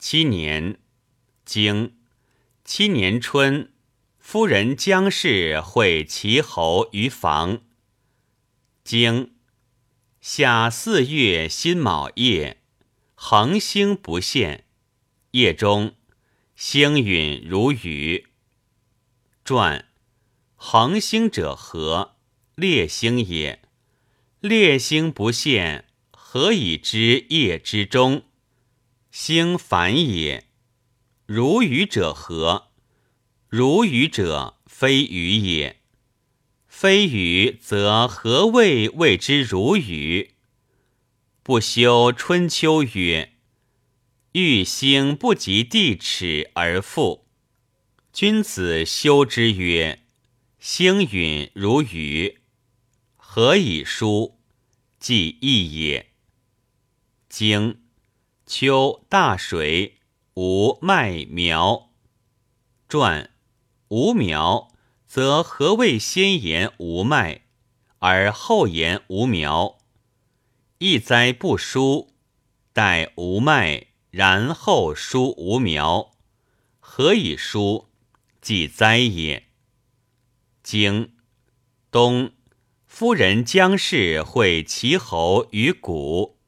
七年，经七年春，夫人姜氏会齐侯于房。经夏四月辛卯夜，恒星不现。夜中，星陨如雨。传恒星者何？列星也。列星不现，何以知夜之中？星反也。如雨者何？如雨者非雨也。非雨则何谓谓之如雨？不修春秋曰：“欲星不及地尺而复。”君子修之曰：“星陨如雨，何以书？即义也。”经。秋大水，无麦苗。传无苗，则何谓先言无麦，而后言无苗？一哉不书，待无麦，然后书无苗，何以书？即哉也。经冬，夫人姜氏会齐侯于谷。